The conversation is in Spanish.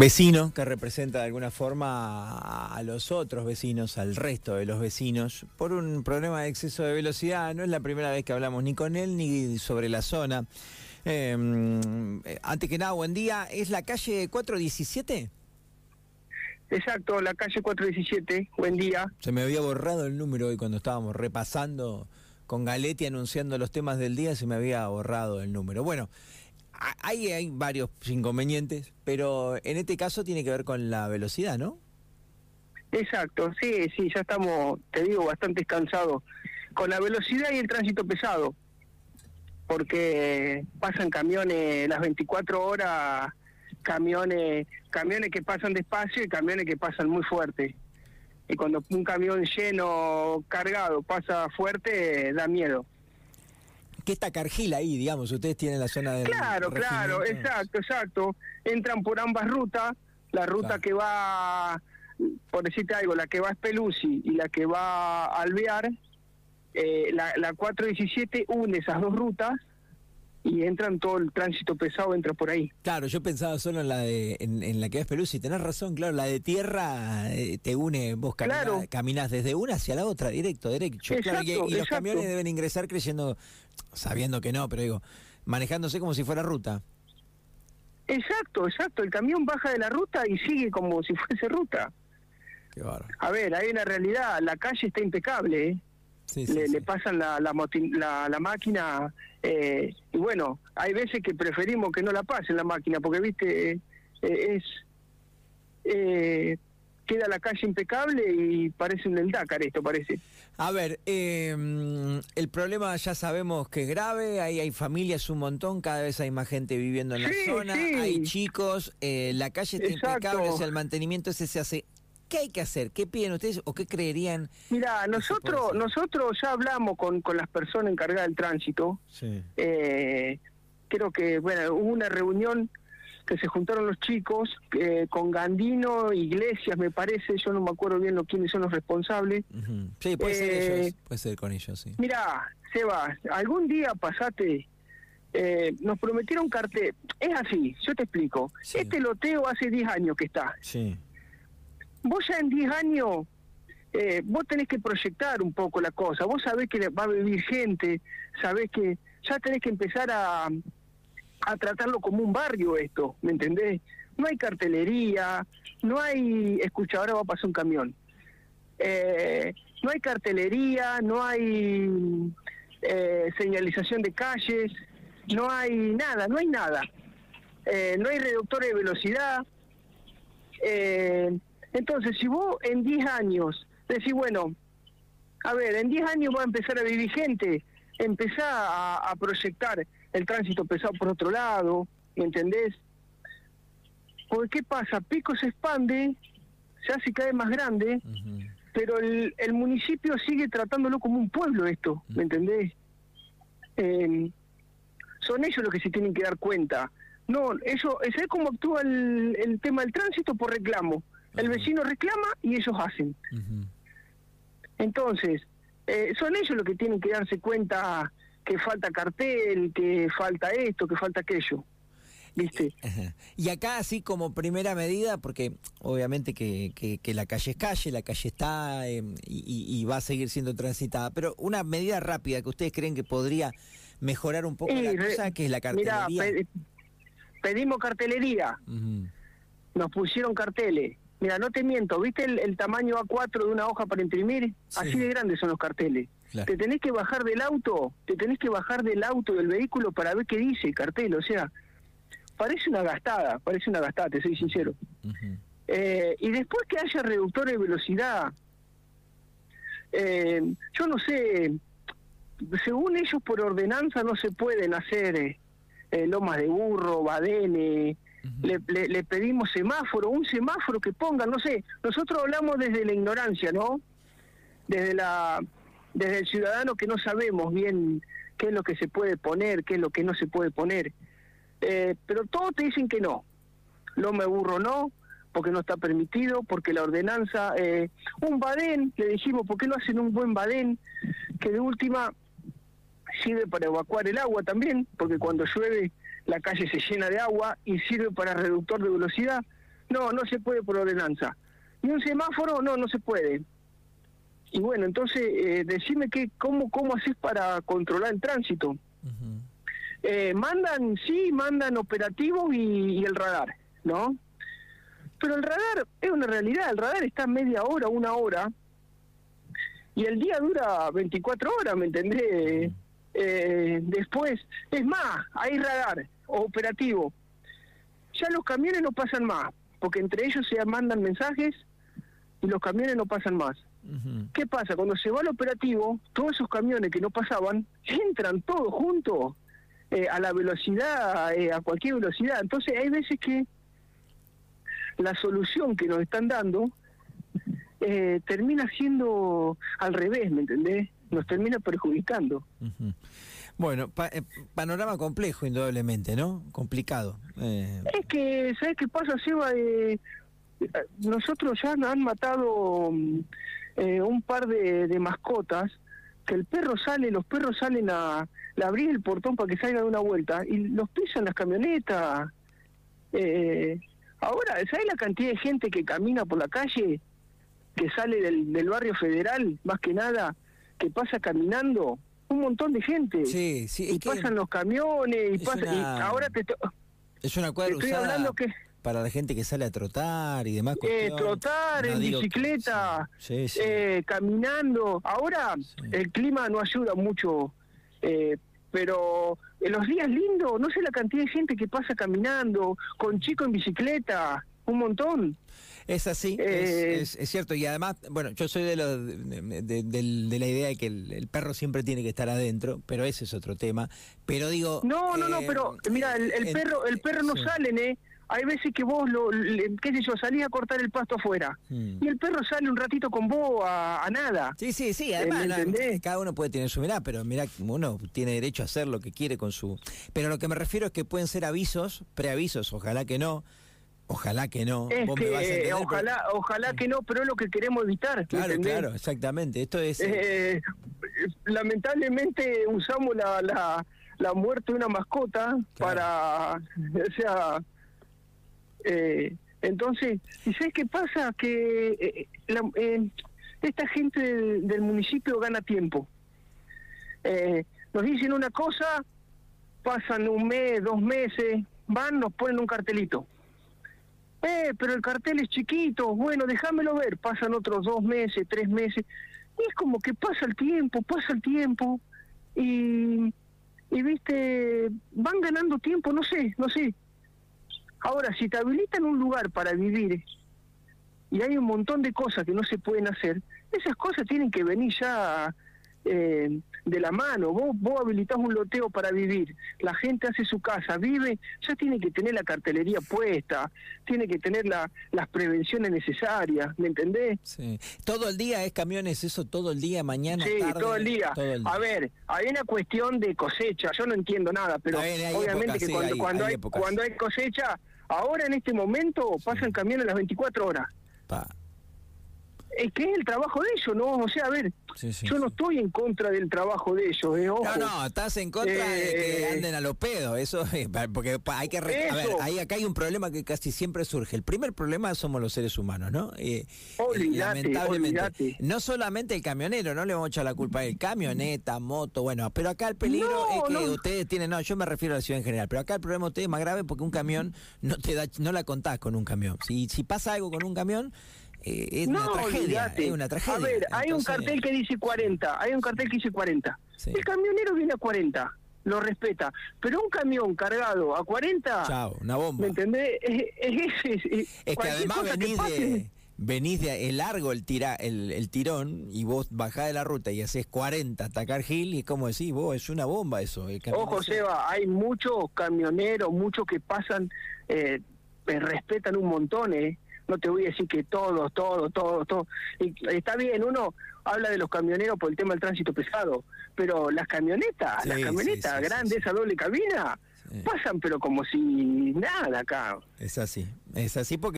vecino que representa de alguna forma a los otros vecinos, al resto de los vecinos, por un problema de exceso de velocidad. No es la primera vez que hablamos ni con él ni sobre la zona. Em, eh, antes que nada, buen día. ¿Es la calle 417? Exacto, la calle 417. Buen día. Se me había borrado el número hoy cuando estábamos repasando con Galetti anunciando los temas del día, se me había borrado el número. Bueno, hay, hay varios inconvenientes, pero en este caso tiene que ver con la velocidad, ¿no? Exacto, sí, sí, ya estamos, te digo, bastante cansados con la velocidad y el tránsito pesado, porque pasan camiones las 24 horas, camiones, camiones que pasan despacio y camiones que pasan muy fuerte. Y cuando un camión lleno, cargado, pasa fuerte, da miedo que está ahí, digamos, ustedes tienen la zona de... Claro, claro, exacto, exacto. Entran por ambas rutas, la ruta que va, por decirte algo, la que va a Speluzzi y la que va a Alvear, eh, la, la 417 une esas dos rutas y entran todo el tránsito pesado entra por ahí. Claro, yo pensaba solo en la de en, la que es y tenés razón, claro, la de tierra eh, te une, vos caminas, desde una hacia la otra, directo, derecho. y, los camiones deben ingresar creyendo, sabiendo que no, pero digo, manejándose como si fuera ruta. Exacto, exacto, el camión baja de la ruta y sigue como si fuese ruta. Qué. A ver, hay una realidad, la calle está impecable, ¿eh? Le, pasan la, la, la, máquina eh, y bueno, hay veces que preferimos que no la pasen la máquina porque, viste, eh, es... Eh, queda la calle impecable y parece un Dakar esto, parece. A ver, em, el problema ya sabemos que es grave, ahí hay familias un montón, cada vez hay más gente viviendo en la zona, hay chicos, la calle está impecable, o sea, el mantenimiento ese se hace ¿Qué hay que hacer? ¿Qué piden ustedes o qué creerían? Mira, nosotros nosotros ya hablamos con, con las personas encargadas del tránsito. Sí. Eh, creo que, bueno, hubo una reunión que se juntaron los chicos eh, con Gandino, Iglesias, me parece, yo no me acuerdo bien lo, quiénes son los responsables. Sí, puede ser ellos, eh, puede ser con ellos, sí. Mira, Seba, algún día pasate, nos prometieron cartel, es así, yo te explico, este loteo hace 10 años que está. Sí vos ya en 10 años, eh, vos tenés que proyectar un poco la cosa, vos sabés que va a vivir gente, sabés que ya tenés que empezar a, a tratarlo como un barrio esto, ¿me entendés? No hay cartelería, no hay, escucha, ahora va a pasar un camión. Eh, no hay cartelería, no hay eh, señalización de calles, no hay nada, no hay nada. no hay reductores de velocidad. Eh, entonces, si vos en 10 años decís, bueno, a ver, en 10 años va a empezar a vivir gente, empezar a, proyectar el tránsito pesado por otro lado, ¿me entendés? Porque ¿qué pasa? Pico se expande, se hace cada vez más grande, pero el, el, municipio sigue tratándolo como un pueblo esto, ¿me entendés? Em, son ellos los que se tienen que dar cuenta. No, eso, es cómo actúa el, el tema del tránsito por reclamo. El vecino reclama y ellos hacen. Entonces, eh, son ellos los que tienen que darse cuenta que falta cartel, que falta esto, que falta aquello. ¿Viste? Y acá, así como primera medida, porque obviamente que, que, la calle es calle, la calle está em, y, va a seguir siendo transitada, pero una medida rápida que ustedes creen que podría mejorar un poco la cosa, que es la cartelería. Mira, pedimos cartelería, nos pusieron carteles, Mira, no te miento, ¿viste el, tamaño A4 de una hoja para imprimir? Así de grandes son los carteles. Te tenés que bajar del auto, te tenés que bajar del auto, del vehículo para ver qué dice el cartel. O sea, parece una gastada, parece una gastada, te soy sincero. Eh, y después que haya reductores de velocidad, eh, yo no sé, según ellos por ordenanza no se pueden hacer eh, lomas de burro, badenes le, le, pedimos semáforo, un semáforo que ponga, no sé, nosotros hablamos desde la ignorancia, ¿no? Desde la desde el ciudadano que no sabemos bien qué es lo que se puede poner, qué es lo que no se puede poner. Eh, pero todos te dicen que no. No me burro no, porque no está permitido, porque la ordenanza... Eh, un badén, le dijimos, ¿por qué no hacen un buen badén? Que de última sirve para evacuar el agua también, porque cuando llueve la calle se llena de agua y sirve para reductor de velocidad, no, no se puede por ordenanza. Ni un semáforo, no, no se puede. Y bueno, entonces, eh, decime que, cómo, cómo haces para controlar el tránsito. eh, mandan, sí, mandan operativos y, el radar, ¿no? Pero el radar es una realidad, el radar está media hora, una hora, y el día dura 24 horas, ¿me entendés? Eh, después, es más, hay radar operativo. Ya los camiones no pasan más, porque entre ellos se mandan mensajes y los camiones no pasan más. ¿Qué pasa? Cuando se va al operativo, todos esos camiones que no pasaban entran todos juntos eh, a la velocidad, eh, a cualquier velocidad. Entonces hay veces que la solución que nos están dando eh, termina siendo al revés, ¿me entendés? Nos termina perjudicando. Bueno, panorama complejo, indudablemente, ¿no? Complicado. Es que, ¿sabes qué pasa, Seba? nosotros ya han matado mm, un par de, de mascotas que el perro sale, los perros salen a, le abrir el portón para que salga de una vuelta y los pisan las camionetas. Eh, ahora, ¿sabes la cantidad de gente que camina por la calle, que sale del, del barrio federal, más que nada, que pasa caminando? Un montón de gente. Sí, sí. Y pasan los camiones, y, pasa, y ahora te... Es una cuadra estoy hablando que para la gente que sale a trotar y demás. Eh, trotar, en bicicleta, eh, caminando. Ahora el clima no ayuda mucho, eh, pero en los días lindos, no sé la cantidad de gente que pasa caminando, con chico en bicicleta, un montón. Es así, es, cierto. Y además, bueno, yo soy de, de, la idea de que el, perro siempre tiene que estar adentro, pero ese es otro tema. Pero digo... No, no, no, pero mira, el, perro el perro no sale, ¿eh? hay veces que vos, lo, qué sé yo, salís a cortar el pasto afuera hmm. y el perro sale un ratito con vos a, nada. Sí, sí, sí, además cada uno puede tener su mirada, pero mira, uno tiene derecho a hacer lo que quiere con su... Pero lo que me refiero es que pueden ser avisos, preavisos, ojalá que no, Ojalá que no. ojalá, ojalá que no, pero es lo que queremos evitar. Claro, claro, exactamente. Esto es. Eh, lamentablemente usamos la, la, la, muerte de una mascota para, o sea, eh, entonces, ¿y sabes qué pasa? Que eh, eh, esta gente del, municipio gana tiempo. nos dicen una cosa, pasan un mes, dos meses, van, nos ponen un cartelito. Eh, pero el cartel es chiquito, bueno, déjamelo ver, pasan otros dos meses, tres meses, y es como que pasa el tiempo, pasa el tiempo, y, y viste, van ganando tiempo, no sé, no sé, Ahora, si te habilitan un lugar para vivir y hay un montón de cosas que no se pueden hacer, esas cosas tienen que venir ya eh, de la mano. Vos, vos habilitás un loteo para vivir, la gente hace su casa, vive, ya tiene que tener la cartelería puesta, tiene que tener la, las prevenciones necesarias, ¿me entendés? Sí. Todo el día es camiones, eso todo el día, mañana. Sí, todo, el día. A ver, hay una cuestión de cosecha, yo no entiendo nada, pero obviamente que cuando, cuando, hay, cuando hay cosecha Ahora en este momento pasan camiones las 24 horas. Es que es el trabajo de ellos, ¿no? O sea, a ver, yo no estoy en contra del trabajo de ellos, ¿eh? No, no, estás en contra de que eh, anden a los pedos, eso, porque hay que... A ver, ahí acá hay un problema que casi siempre surge. El primer problema somos los seres humanos, ¿no? Eh, lamentablemente. No solamente el camionero, no le vamos a echar la culpa del camioneta, moto, bueno, pero acá el peligro es que ustedes tienen, no, yo me refiero a la ciudad en general, pero acá el problema de ustedes es más grave porque un camión no te da, no la contás con un camión. Si, si pasa algo con un camión eh, es, una tragedia, una tragedia. A ver, hay un cartel que dice 40, hay un cartel que dice 40. El camionero viene a 40, lo respeta, pero un camión cargado a 40... Chao, una bomba. ¿Me entendés? Es, es, que además venís de venís de largo el tira el, el, tirón y vos bajás de la ruta y haces 40 atacar Gil y como decís vos es una bomba eso ojo Seba hay muchos camioneros muchos que pasan eh, respetan un montón eh no te voy a decir que todos, todos, todos, todos. Y está bien, uno habla de los camioneros por el tema del tránsito pesado, pero las camionetas, las camionetas grandes, esa doble cabina, pasan pero como si nada acá. Es así, es así porque...